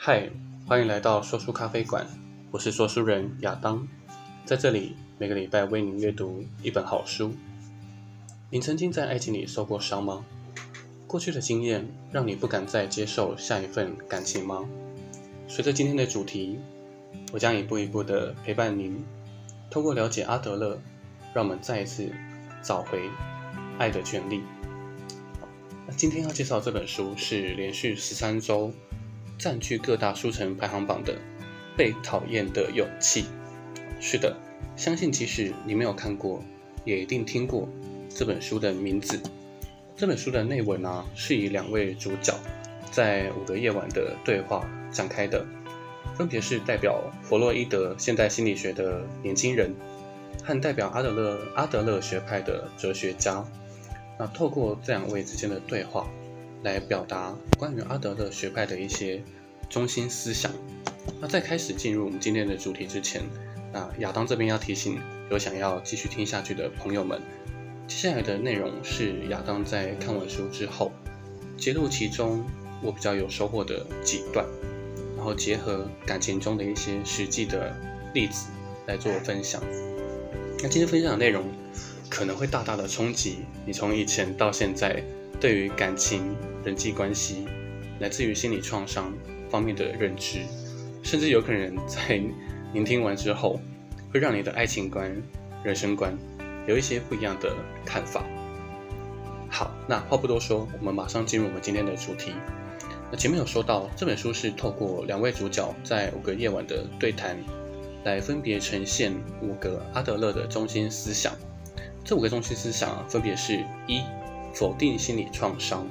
嗨，欢迎来到说书咖啡馆，我是说书人亚当，在这里每个礼拜为您阅读一本好书。您曾经在爱情里受过伤吗？过去的经验让你不敢再接受下一份感情吗？随着今天的主题，我将一步一步的陪伴您，通过了解阿德勒，让我们再一次找回爱的权利。那今天要介绍这本书是连续十三周。占据各大书城排行榜的《被讨厌的勇气》，是的，相信即使你没有看过，也一定听过这本书的名字。这本书的内文呢，是以两位主角在五个夜晚的对话展开的，分别是代表弗洛伊德现代心理学的年轻人，和代表阿德勒阿德勒学派的哲学家。那透过这两位之间的对话。来表达关于阿德勒学派的一些中心思想。那在开始进入我们今天的主题之前，那亚当这边要提醒有想要继续听下去的朋友们，接下来的内容是亚当在看完书之后，揭露其中我比较有收获的几段，然后结合感情中的一些实际的例子来做分享。那今天分享的内容可能会大大的冲击你从以前到现在。对于感情、人际关系，来自于心理创伤方面的认知，甚至有可能在聆听完之后，会让你的爱情观、人生观有一些不一样的看法。好，那话不多说，我们马上进入我们今天的主题。那前面有说到，这本书是透过两位主角在五个夜晚的对谈，来分别呈现五个阿德勒的中心思想。这五个中心思想分别是一。否定心理创伤。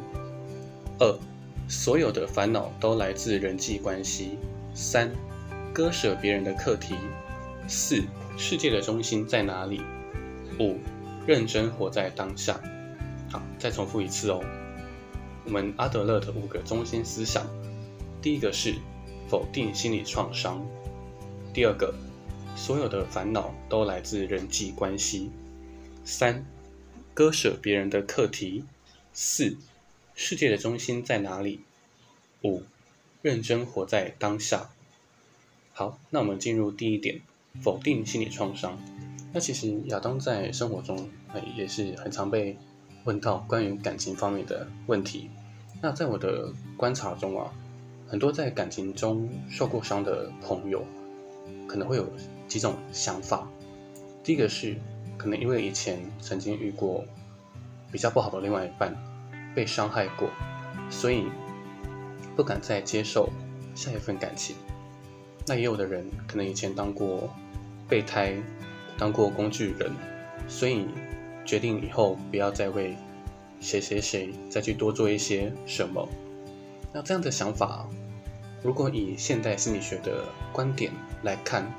二，所有的烦恼都来自人际关系。三，割舍别人的课题。四，世界的中心在哪里？五，认真活在当下。好，再重复一次哦。我们阿德勒的五个中心思想：第一个是否定心理创伤；第二个，所有的烦恼都来自人际关系。三。割舍别人的课题。四，世界的中心在哪里？五，认真活在当下。好，那我们进入第一点，否定心理创伤。那其实亚当在生活中，哎，也是很常被问到关于感情方面的问题。那在我的观察中啊，很多在感情中受过伤的朋友，可能会有几种想法。第一个是。可能因为以前曾经遇过比较不好的另外一半，被伤害过，所以不敢再接受下一份感情。那也有的人可能以前当过备胎，当过工具人，所以决定以后不要再为谁谁谁再去多做一些什么。那这样的想法，如果以现代心理学的观点来看，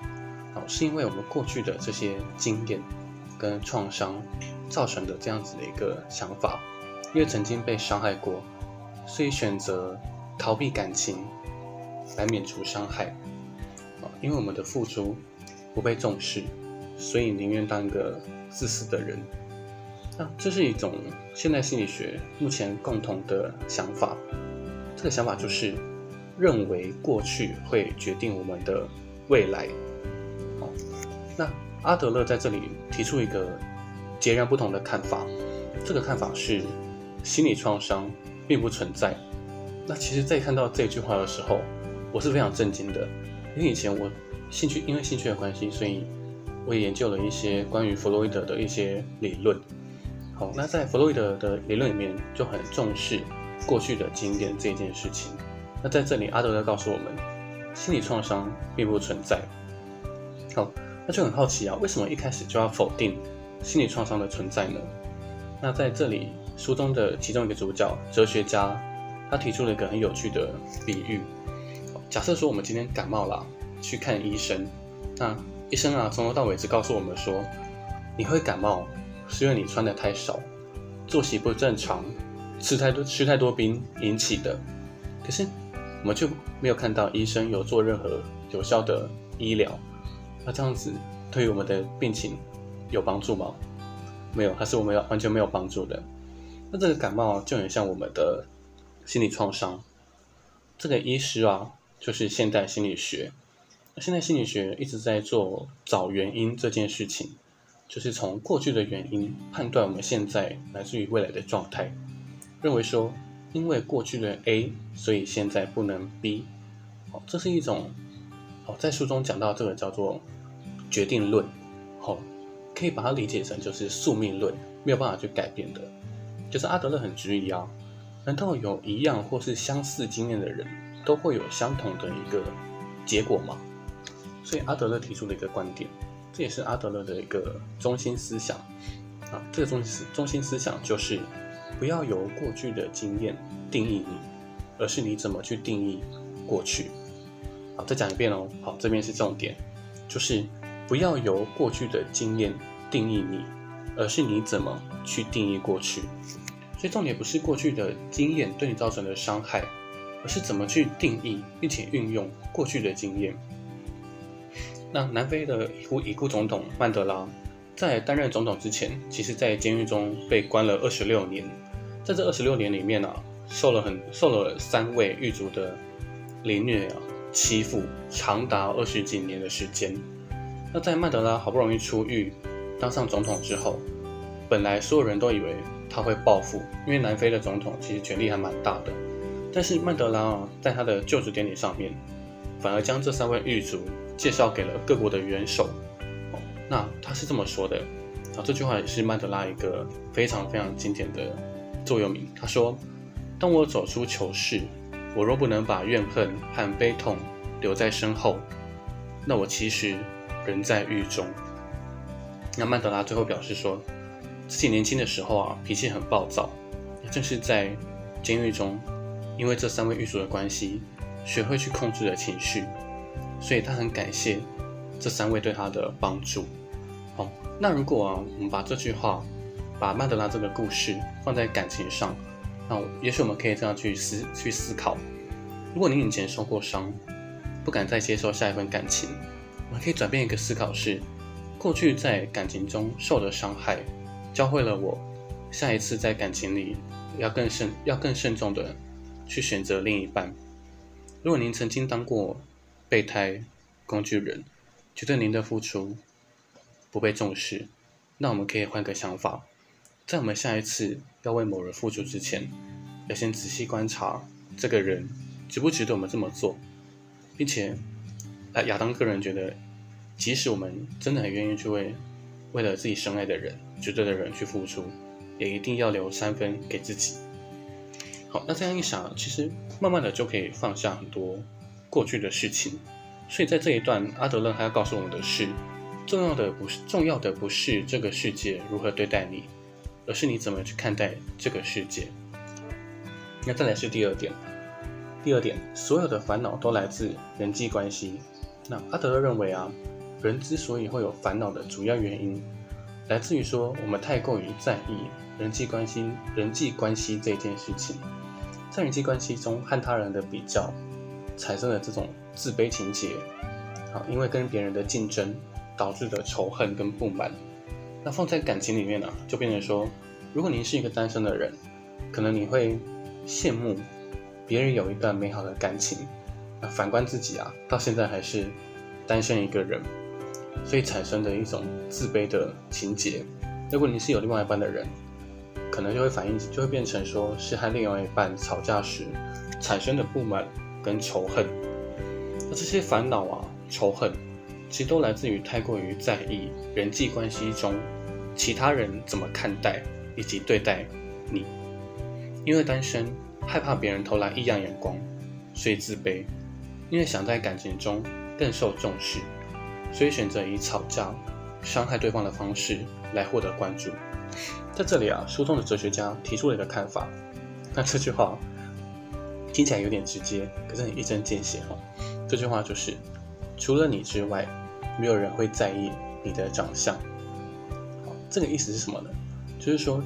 好，是因为我们过去的这些经验。跟创伤造成的这样子的一个想法，因为曾经被伤害过，所以选择逃避感情来免除伤害。啊，因为我们的付出不被重视，所以宁愿当一个自私的人。那这是一种现代心理学目前共同的想法。这个想法就是认为过去会决定我们的未来。好，那。阿德勒在这里提出一个截然不同的看法，这个看法是心理创伤并不存在。那其实，在看到这句话的时候，我是非常震惊的，因为以前我兴趣因为兴趣的关系，所以我也研究了一些关于弗洛伊德的一些理论。好，那在弗洛伊德的理论里面就很重视过去的经验这件事情。那在这里，阿德勒告诉我们，心理创伤并不存在。好。那就很好奇啊，为什么一开始就要否定心理创伤的存在呢？那在这里，书中的其中一个主角哲学家，他提出了一个很有趣的比喻。假设说我们今天感冒了，去看医生，那医生啊从头到尾只告诉我们说，你会感冒是因为你穿的太少，作息不正常，吃太多吃太多冰引起的。可是我们就没有看到医生有做任何有效的医疗。那这样子对于我们的病情有帮助吗？没有，还是我们完全没有帮助的。那这个感冒就很像我们的心理创伤。这个医师啊，就是现代心理学。现代心理学一直在做找原因这件事情，就是从过去的原因判断我们现在来自于未来的状态，认为说因为过去的 A，所以现在不能 B。哦，这是一种哦，在书中讲到这个叫做决定论。哦，可以把它理解成就是宿命论，没有办法去改变的。就是阿德勒很质疑啊，难道有一样或是相似经验的人都会有相同的一个结果吗？所以阿德勒提出了一个观点，这也是阿德勒的一个中心思想啊。这个中心中心思想就是不要由过去的经验定义你，而是你怎么去定义过去。好，再讲一遍哦。好，这边是重点，就是不要由过去的经验定义你，而是你怎么去定义过去。所以重点不是过去的经验对你造成的伤害，而是怎么去定义并且运用过去的经验。那南非的已故已故总统曼德拉，在担任总统之前，其实在监狱中被关了二十六年。在这二十六年里面啊，受了很受了三位狱卒的凌虐啊欺负，长达二十几年的时间。那在曼德拉好不容易出狱，当上总统之后，本来所有人都以为他会报复，因为南非的总统其实权力还蛮大的。但是曼德拉啊，在他的就职典礼上面，反而将这三位狱卒。介绍给了各国的元首，那他是这么说的，啊，这句话也是曼德拉一个非常非常经典的座右铭。他说：“当我走出囚室，我若不能把怨恨和悲痛留在身后，那我其实仍在狱中。”那曼德拉最后表示说，自己年轻的时候啊，脾气很暴躁，也正是在监狱中，因为这三位狱卒的关系，学会去控制了情绪。所以他很感谢这三位对他的帮助。好，那如果啊，我们把这句话，把曼德拉这个故事放在感情上，那也许我们可以这样去思去思考：如果你以前受过伤，不敢再接受下一份感情，我们可以转变一个思考是：过去在感情中受的伤害，教会了我下一次在感情里要更慎要更慎重的去选择另一半。如果您曾经当过，备胎、工具人，觉得您的付出不被重视，那我们可以换个想法，在我们下一次要为某人付出之前，要先仔细观察这个人值不值得我们这么做，并且，呃，亚当个人觉得，即使我们真的很愿意去为为了自己深爱的人、值得的人去付出，也一定要留三分给自己。好，那这样一想，其实慢慢的就可以放下很多。过去的事情，所以在这一段，阿德勒还要告诉我们的是，重要的不是重要的不是这个世界如何对待你，而是你怎么去看待这个世界。那再来是第二点，第二点，所有的烦恼都来自人际关系。那阿德勒认为啊，人之所以会有烦恼的主要原因，来自于说我们太过于在意人际关系，人际关系这件事情，在人际关系中和他人的比较。产生了这种自卑情结，啊，因为跟别人的竞争导致的仇恨跟不满，那放在感情里面呢，就变成说，如果您是一个单身的人，可能你会羡慕别人有一段美好的感情，那反观自己啊，到现在还是单身一个人，所以产生的一种自卑的情节。如果你是有另外一半的人，可能就会反应，就会变成说是和另外一半吵架时产生的不满。跟仇恨，那这些烦恼啊、仇恨，其实都来自于太过于在意人际关系中其他人怎么看待以及对待你。因为单身，害怕别人投来异样眼光，所以自卑；因为想在感情中更受重视，所以选择以吵架、伤害对方的方式来获得关注。在这里啊，书中的哲学家提出了一个看法，那这句话。听起来有点直接，可是很一针见血哦。这句话就是：除了你之外，没有人会在意你的长相。好，这个意思是什么呢？就是说，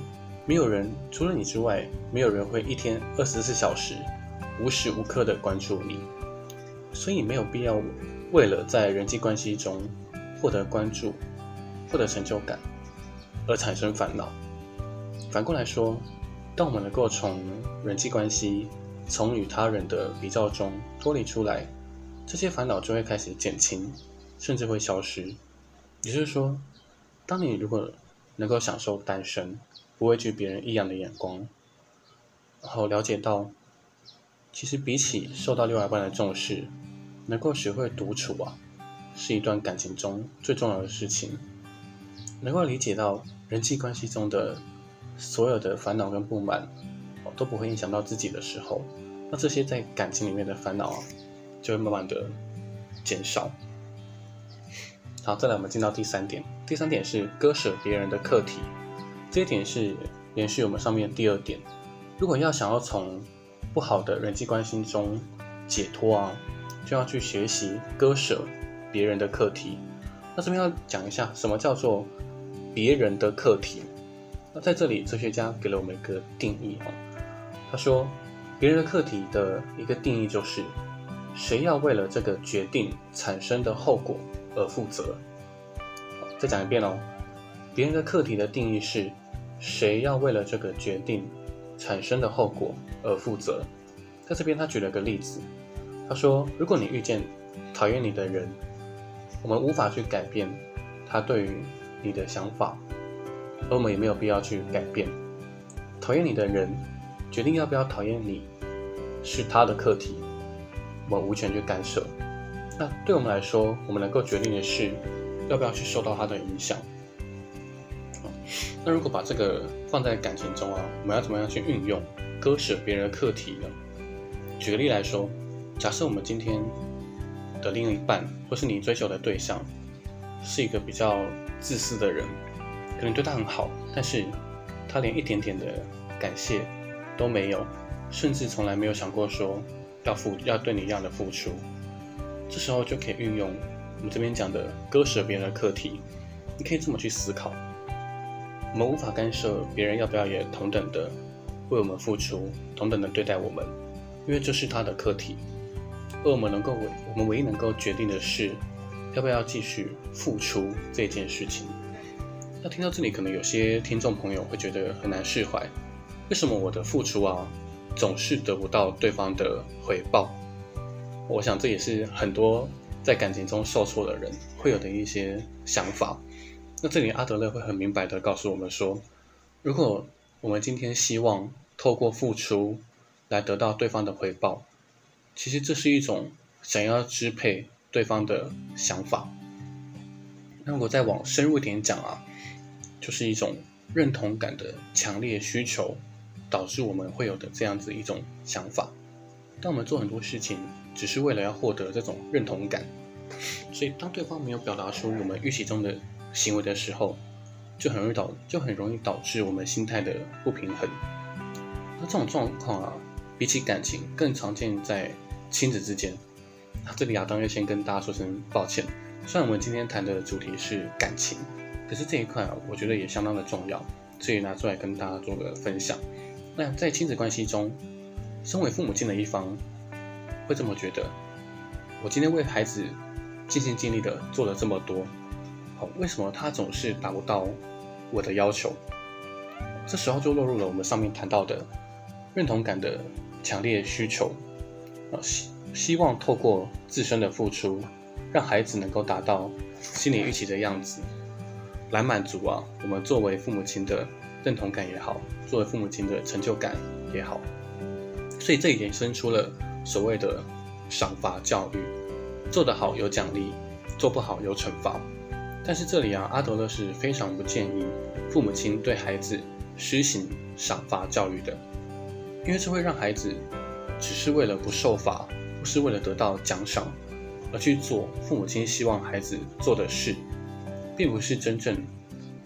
没有人除了你之外，没有人会一天二十四小时无时无刻的关注你，所以没有必要为了在人际关系中获得关注、获得成就感而产生烦恼。反过来说，当我们能够从人际关系，从与他人的比较中脱离出来，这些烦恼就会开始减轻，甚至会消失。也就是说，当你如果能够享受单身，不畏惧别人异样的眼光，然后了解到，其实比起受到另外一半的重视，能够学会独处啊，是一段感情中最重要的事情。能够理解到人际关系中的所有的烦恼跟不满，都不会影响到自己的时候，那这些在感情里面的烦恼啊。就会慢慢的减少。好，再来我们进到第三点。第三点是割舍别人的课题，这一点是延续我们上面第二点。如果要想要从不好的人际关系中解脱啊，就要去学习割舍别人的课题。那这边要讲一下什么叫做别人的课题。那在这里，哲学家给了我们一个定义啊。他说，别人的课题的一个定义就是。谁要为了这个决定产生的后果而负责？再讲一遍哦，别人的课题的定义是：谁要为了这个决定产生的后果而负责？在这边，他举了个例子，他说：如果你遇见讨厌你的人，我们无法去改变他对于你的想法，而我们也没有必要去改变。讨厌你的人决定要不要讨厌你，是他的课题。我们无权去干涉。那对我们来说，我们能够决定的是，要不要去受到他的影响。那如果把这个放在感情中啊，我们要怎么样去运用割舍别人的课题呢？举个例来说，假设我们今天的另一半，或是你追求的对象，是一个比较自私的人，可能对他很好，但是他连一点点的感谢都没有，甚至从来没有想过说。要付要对你一样的付出，这时候就可以运用我们这边讲的割舍别人的课题。你可以这么去思考：我们无法干涉别人要不要也同等的为我们付出，同等的对待我们，因为这是他的课题。而我们能够，我们唯一能够决定的是，要不要继续付出这件事情。那听到这里，可能有些听众朋友会觉得很难释怀：为什么我的付出啊？总是得不到对方的回报，我想这也是很多在感情中受挫的人会有的一些想法。那这里阿德勒会很明白的告诉我们说，如果我们今天希望透过付出来得到对方的回报，其实这是一种想要支配对方的想法。那我再往深入点讲啊，就是一种认同感的强烈需求。导致我们会有的这样子一种想法，当我们做很多事情只是为了要获得这种认同感，所以当对方没有表达出我们预期中的行为的时候，就很容易导就很容易导致我们心态的不平衡。那这种状况啊，比起感情更常见在亲子之间。那这里亚当要先跟大家说声抱歉，虽然我们今天谈的主题是感情，可是这一块啊，我觉得也相当的重要，所以拿出来跟大家做个分享。那在亲子关系中，身为父母亲的一方会这么觉得：我今天为孩子尽心尽力的做了这么多，好，为什么他总是达不到我的要求？这时候就落入了我们上面谈到的认同感的强烈需求，啊，希希望透过自身的付出，让孩子能够达到心理预期的样子，来满足啊我们作为父母亲的。认同感也好，作为父母亲的成就感也好，所以这衍生出了所谓的赏罚教育，做得好有奖励，做不好有惩罚。但是这里啊，阿德勒是非常不建议父母亲对孩子施行赏罚教育的，因为这会让孩子只是为了不受罚，不是为了得到奖赏而去做父母亲希望孩子做的事，并不是真正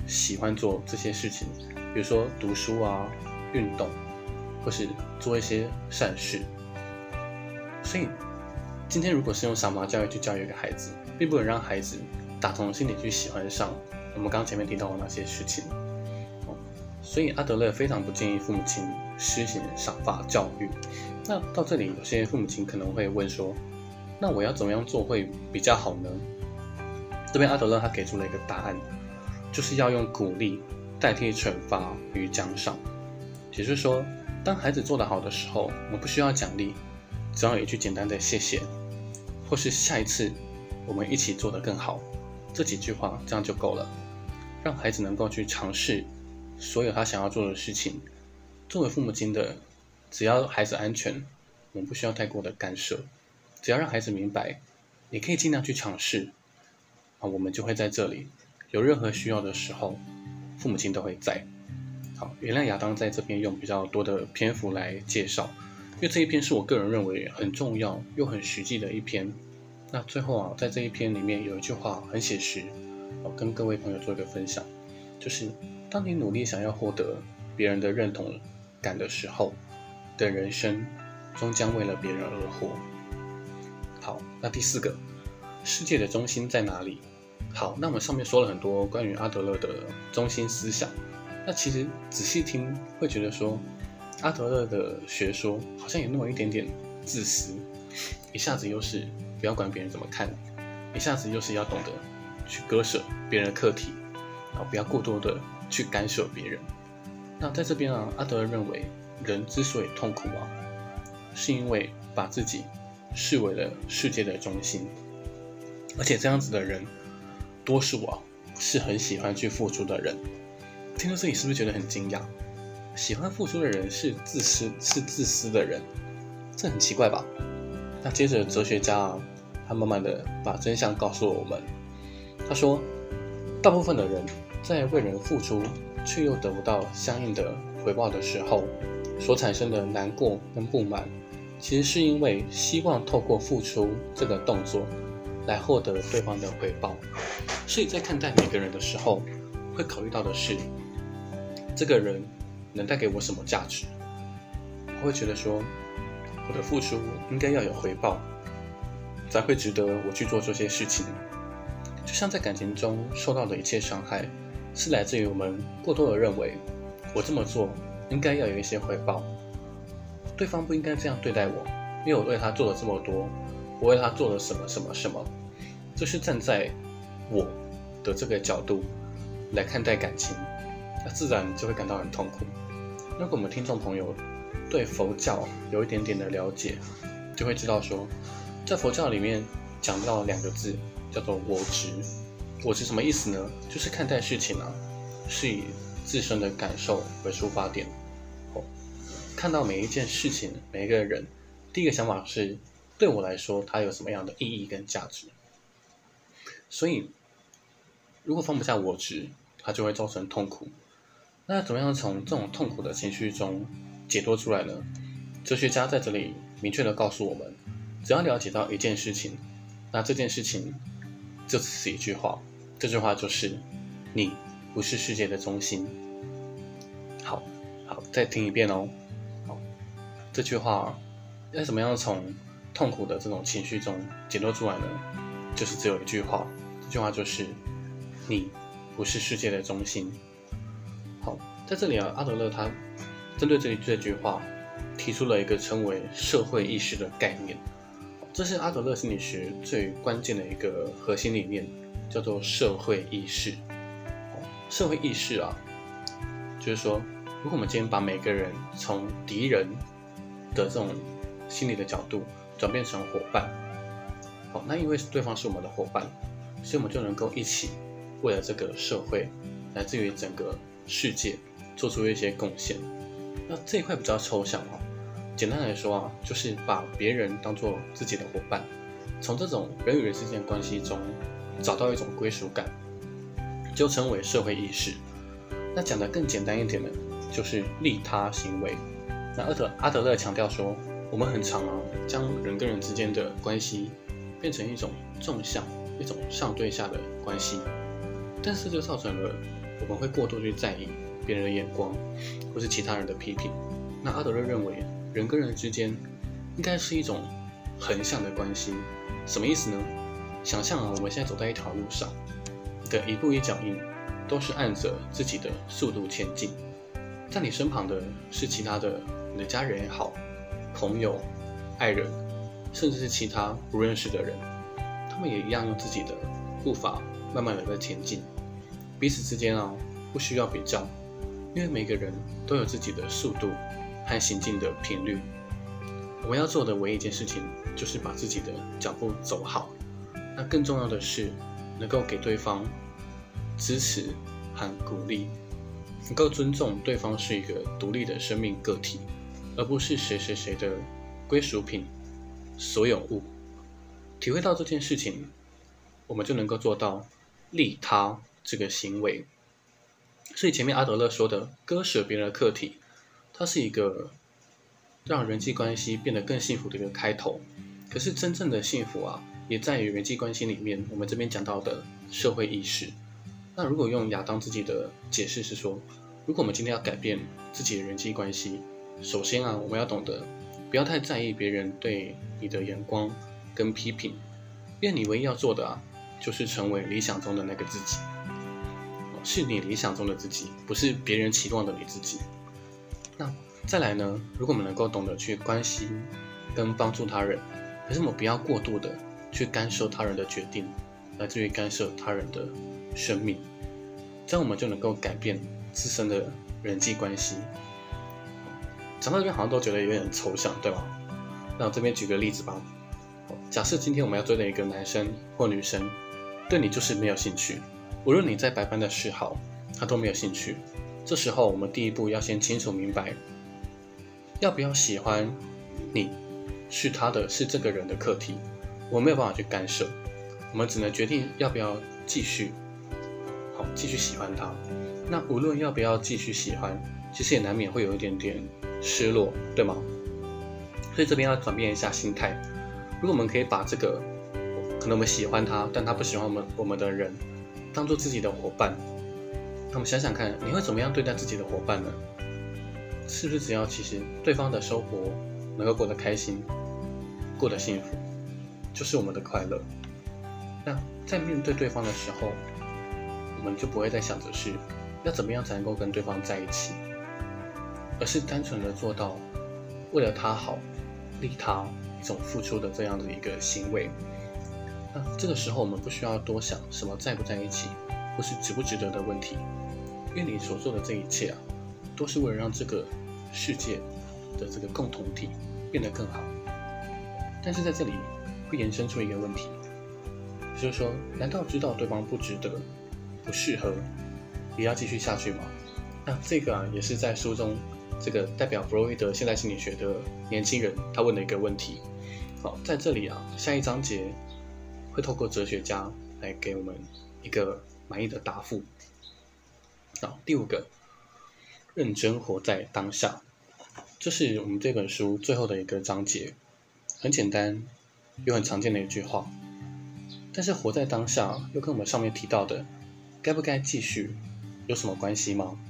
喜欢做这些事情。比如说读书啊、运动，或是做一些善事。所以，今天如果是用赏罚教育去教育一个孩子，并不能让孩子打从心里去喜欢上我们刚前面提到的那些事情。所以阿德勒非常不建议父母亲施行赏罚教育。那到这里，有些父母亲可能会问说：“那我要怎么样做会比较好呢？”这边阿德勒他给出了一个答案，就是要用鼓励。代替惩罚与奖赏，也就是说，当孩子做得好的时候，我们不需要奖励，只要一句简单的谢谢，或是下一次我们一起做得更好，这几句话这样就够了，让孩子能够去尝试所有他想要做的事情。作为父母亲的，只要孩子安全，我们不需要太过的干涉，只要让孩子明白，你可以尽量去尝试，啊，我们就会在这里，有任何需要的时候，父母亲都会在。好，原谅亚当在这边用比较多的篇幅来介绍，因为这一篇是我个人认为很重要又很实际的一篇。那最后啊，在这一篇里面有一句话很写实，我跟各位朋友做一个分享，就是当你努力想要获得别人的认同感的时候，的人生终将为了别人而活。好，那第四个，世界的中心在哪里？好，那我们上面说了很多关于阿德勒的中心思想。那其实仔细听会觉得说，阿德勒的学说好像有那么一点点自私，一下子又是不要管别人怎么看，一下子又是要懂得去割舍别人的课题，然后不要过多的去干涉别人。那在这边啊，阿德勒认为人之所以痛苦啊，是因为把自己视为了世界的中心，而且这样子的人，多数啊是很喜欢去付出的人。听到这里是不是觉得很惊讶？喜欢付出的人是自私，是自私的人，这很奇怪吧？那接着哲学家啊，他慢慢的把真相告诉了我们。他说，大部分的人在为人付出却又得不到相应的回报的时候，所产生的难过跟不满，其实是因为希望透过付出这个动作来获得对方的回报。所以在看待每个人的时候，会考虑到的是。这个人能带给我什么价值？我会觉得说，我的付出应该要有回报，才会值得我去做这些事情。就像在感情中受到的一切伤害，是来自于我们过多的认为，我这么做应该要有一些回报，对方不应该这样对待我，因为我为他做了这么多，我为他做了什么什么什么，就是站在我的这个角度来看待感情。那自然就会感到很痛苦。如果我们听众朋友对佛教有一点点的了解，就会知道说，在佛教里面讲到两个字，叫做我执。我执什么意思呢？就是看待事情啊，是以自身的感受为出发点。哦，看到每一件事情、每一个人，第一个想法是，对我来说，它有什么样的意义跟价值？所以，如果放不下我执，它就会造成痛苦。那怎么样从这种痛苦的情绪中解脱出来呢？哲学家在这里明确的告诉我们：只要了解到一件事情，那这件事情就只是一句话，这句话就是“你不是世界的中心”。好，好，再听一遍哦。好，这句话要怎么样从痛苦的这种情绪中解脱出来呢？就是只有一句话，这句话就是“你不是世界的中心”。好在这里啊，阿德勒他针对这这句话，提出了一个称为社会意识的概念。这是阿德勒心理学最关键的一个核心理念，叫做社会意识。社会意识啊，就是说，如果我们今天把每个人从敌人的这种心理的角度转变成伙伴，好，那因为对方是我们的伙伴，所以我们就能够一起为了这个社会，来自于整个世界。做出一些贡献，那这一块比较抽象哦。简单来说啊，就是把别人当做自己的伙伴，从这种人与人之间关系中找到一种归属感，就称为社会意识。那讲的更简单一点呢，就是利他行为。那阿德阿德勒强调说，我们很常啊，将人跟人之间的关系变成一种纵向、一种上对下的关系，但是就造成了我们会过度去在意。别人的眼光，或是其他人的批评，那阿德勒认为，人跟人之间应该是一种横向的关系。什么意思呢？想象啊，我们现在走在一条路上，的一步一脚印都是按着自己的速度前进。在你身旁的是其他的你的家人也好，朋友、爱人，甚至是其他不认识的人，他们也一样用自己的步伐慢慢的在前进。彼此之间啊，不需要比较。因为每个人都有自己的速度和行进的频率，我们要做的唯一一件事情就是把自己的脚步走好。那更重要的是，能够给对方支持和鼓励，能够尊重对方是一个独立的生命个体，而不是谁谁谁的归属品、所有物。体会到这件事情，我们就能够做到利他这个行为。所以前面阿德勒说的割舍别人的客体，它是一个让人际关系变得更幸福的一个开头。可是真正的幸福啊，也在于人际关系里面，我们这边讲到的社会意识。那如果用亚当自己的解释是说，如果我们今天要改变自己的人际关系，首先啊，我们要懂得不要太在意别人对你的眼光跟批评，因为你唯一要做的啊，就是成为理想中的那个自己。是你理想中的自己，不是别人期望的你自己。那再来呢？如果我们能够懂得去关心跟帮助他人，可是我们不要过度的去干涉他人的决定，来自于干涉他人的生命，这样我们就能够改变自身的人际关系。讲到这边好像都觉得有点抽象，对吧？那我这边举个例子吧。假设今天我们要追的一个男生或女生，对你就是没有兴趣。无论你在百般的示好，他都没有兴趣。这时候，我们第一步要先清楚明白，要不要喜欢你，是他的，是这个人的课题，我没有办法去干涉。我们只能决定要不要继续，好，继续喜欢他。那无论要不要继续喜欢，其实也难免会有一点点失落，对吗？所以这边要转变一下心态。如果我们可以把这个，可能我们喜欢他，但他不喜欢我们，我们的人。当做自己的伙伴，那我们想想看，你会怎么样对待自己的伙伴呢？是不是只要其实对方的生活能够过得开心、过得幸福，就是我们的快乐？那在面对对方的时候，我们就不会再想着是要怎么样才能够跟对方在一起，而是单纯的做到为了他好、利他一种付出的这样的一个行为。那这个时候，我们不需要多想什么在不在一起，或是值不值得的问题，因为你所做的这一切啊，都是为了让这个世界的这个共同体变得更好。但是在这里会延伸出一个问题，就是说，难道知道对方不值得、不适合，也要继续下去吗？那这个啊，也是在书中这个代表弗洛伊德现代心理学的年轻人他问的一个问题。好，在这里啊，下一章节。会透过哲学家来给我们一个满意的答复。好，第五个，认真活在当下，这是我们这本书最后的一个章节，很简单又很常见的一句话。但是活在当下又跟我们上面提到的该不该继续有什么关系吗？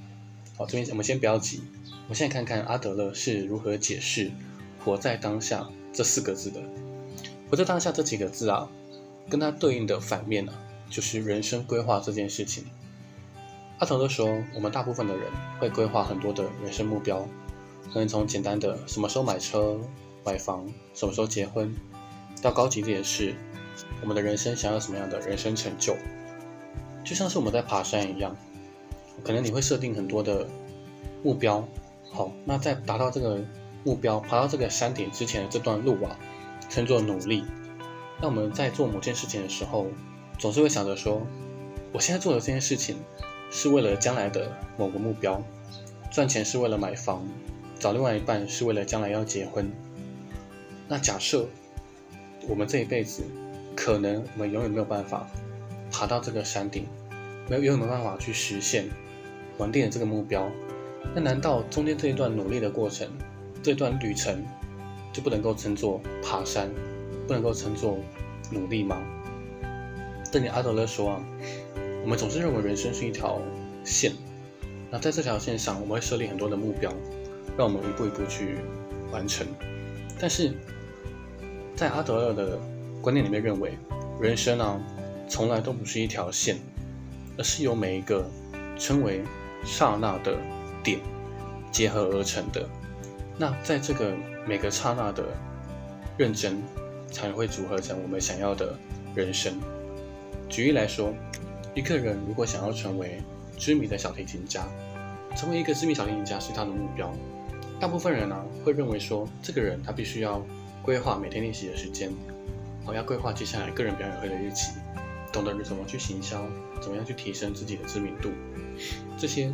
好，这边我们先不要急，我现在看看阿德勒是如何解释“活在当下”这四个字的。活在当下这几个字啊。跟它对应的反面呢，就是人生规划这件事情。阿德勒说，我们大部分的人会规划很多的人生目标，可能从简单的什么时候买车、买房，什么时候结婚，到高级点的是我们的人生想要什么样的人生成就。就像是我们在爬山一样，可能你会设定很多的目标，好，那在达到这个目标、爬到这个山顶之前的这段路啊，称作努力。那我们在做某件事情的时候，总是会想着说，我现在做的这件事情是为了将来的某个目标，赚钱是为了买房，找另外一半是为了将来要结婚。那假设我们这一辈子可能我们永远没有办法爬到这个山顶，没有永远没办法去实现稳定的这个目标，那难道中间这一段努力的过程，这段旅程就不能够称作爬山？不能够称作努力吗？邓尼阿德勒说啊，我们总是认为人生是一条线，那在这条线上，我们会设立很多的目标，让我们一步一步去完成。但是在阿德勒的观念里面，认为人生啊，从来都不是一条线，而是由每一个称为刹那的点结合而成的。那在这个每个刹那的认真。才会组合成我们想要的人生。举例来说，一个人如果想要成为知名的小提琴家，成为一个知名小提琴家是他的目标。大部分人呢会认为说，这个人他必须要规划每天练习的时间，哦，要规划接下来个人表演会的日期，懂得怎么去行销，怎么样去提升自己的知名度，这些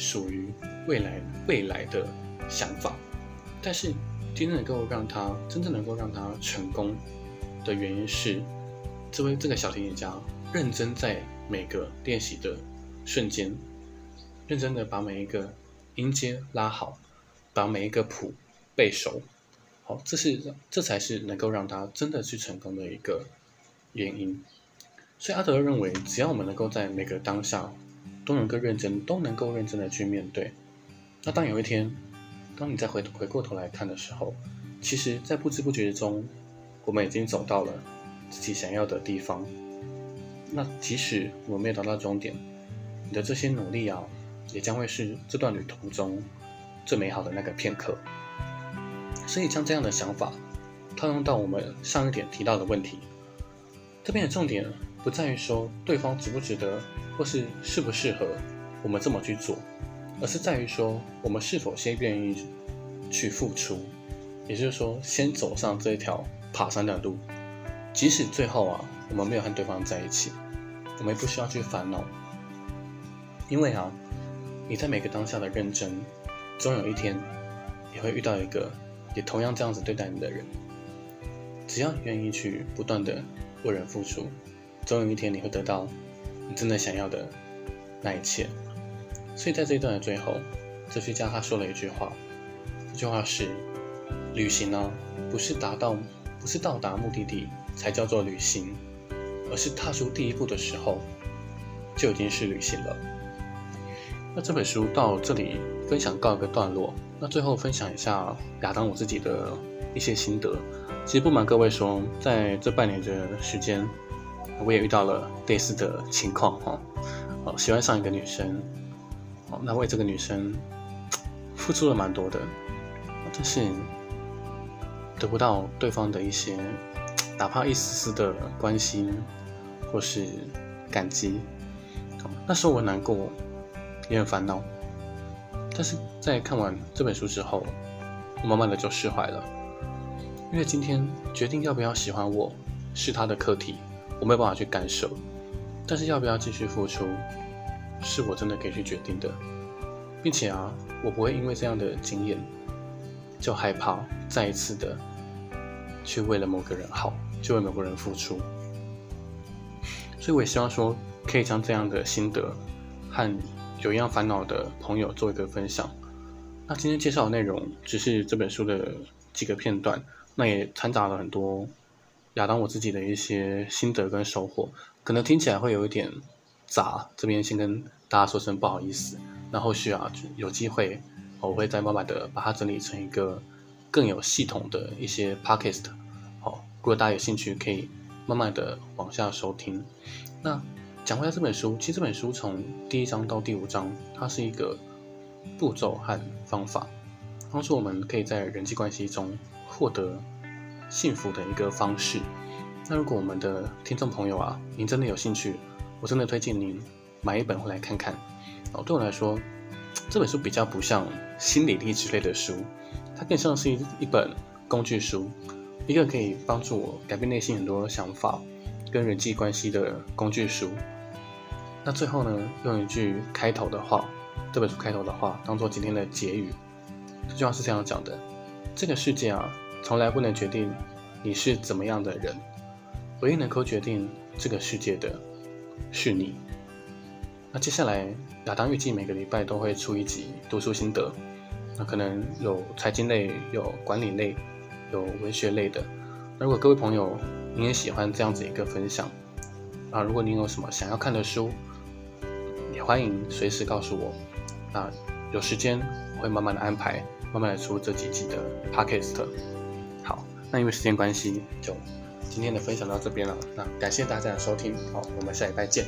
属于未来未来的想法。但是，真正能够让他真正能够让他成功的原因是，这位这个小提琴家认真在每个练习的瞬间，认真的把每一个音阶拉好，把每一个谱背熟。好，这是这才是能够让他真的去成功的一个原因。所以阿德认为，只要我们能够在每个当下都能够认真，都能够认真的去面对，那当有一天，当你再回回过头来看的时候，其实，在不知不觉中，我们已经走到了自己想要的地方。那即使我们没有达到终点，你的这些努力啊，也将会是这段旅途中最美好的那个片刻。所以，将这样的想法套用到我们上一点提到的问题，这边的重点不在于说对方值不值得，或是适不适合我们这么去做，而是在于说我们是否先愿意去付出，也就是说，先走上这一条爬山的路，即使最后啊，我们没有和对方在一起，我们也不需要去烦恼，因为啊，你在每个当下的认真，总有一天也会遇到一个。也同样这样子对待你的人，只要你愿意去不断的为人付出，总有一天你会得到你真的想要的那一切。所以在这一段的最后，哲学家他说了一句话，这句话是：旅行呢，不是达到，不是到达目的地才叫做旅行，而是踏出第一步的时候，就已经是旅行了。那这本书到这里分享告一个段落。那最后分享一下亚当我自己的一些心得。其实不瞒各位说，在这半年的时间，我也遇到了类似的情况哈。哦，喜欢上一个女生，哦，那为这个女生 付出了蛮多的，但是得不到对方的一些 哪怕一丝丝的关心或是感激。那时候我难过，也很烦恼。但是在看完这本书之后，我慢慢的就释怀了。因为今天决定要不要喜欢我是他的课题，我没有办法去干涉。但是要不要继续付出，是我真的可以去决定的。并且啊，我不会因为这样的经验就害怕再一次的去为了某个人好，就为某个人付出。所以我也希望说，可以将这样的心得和。有一样烦恼的朋友做一个分享。那今天介绍的内容只是这本书的几个片段，那也掺杂了很多亚当我自己的一些心得跟收获，可能听起来会有一点杂，这边先跟大家说声不好意思。那后续啊有机会我会再慢慢的把它整理成一个更有系统的一些 podcast。好，如果大家有兴趣，可以慢慢的往下收听。那。讲回来这本书，其实这本书从第一章到第五章，它是一个步骤和方法，帮助我们可以在人际关系中获得幸福的一个方式。那如果我们的听众朋友啊，您真的有兴趣，我真的推荐您买一本回来看看。哦，对我来说，这本书比较不像心理励志类的书，它更像是一一本工具书，一个可以帮助我改变内心很多想法。跟人际关系的工具书。那最后呢，用一句开头的话，这本书开头的话，当做今天的结语。这句话是这样讲的：这个世界啊，从来不能决定你是怎么样的人，唯一能够决定这个世界的，是你。那接下来，亚当预计每个礼拜都会出一集读书心得。那可能有财经类，有管理类，有文学类的。那如果各位朋友，你也喜欢这样子一个分享啊？如果您有什么想要看的书，也欢迎随时告诉我。那有时间会慢慢的安排，慢慢的出这几集的 podcast。那因为时间关系，就今天的分享到这边了。那感谢大家的收听，好，我们下礼拜见。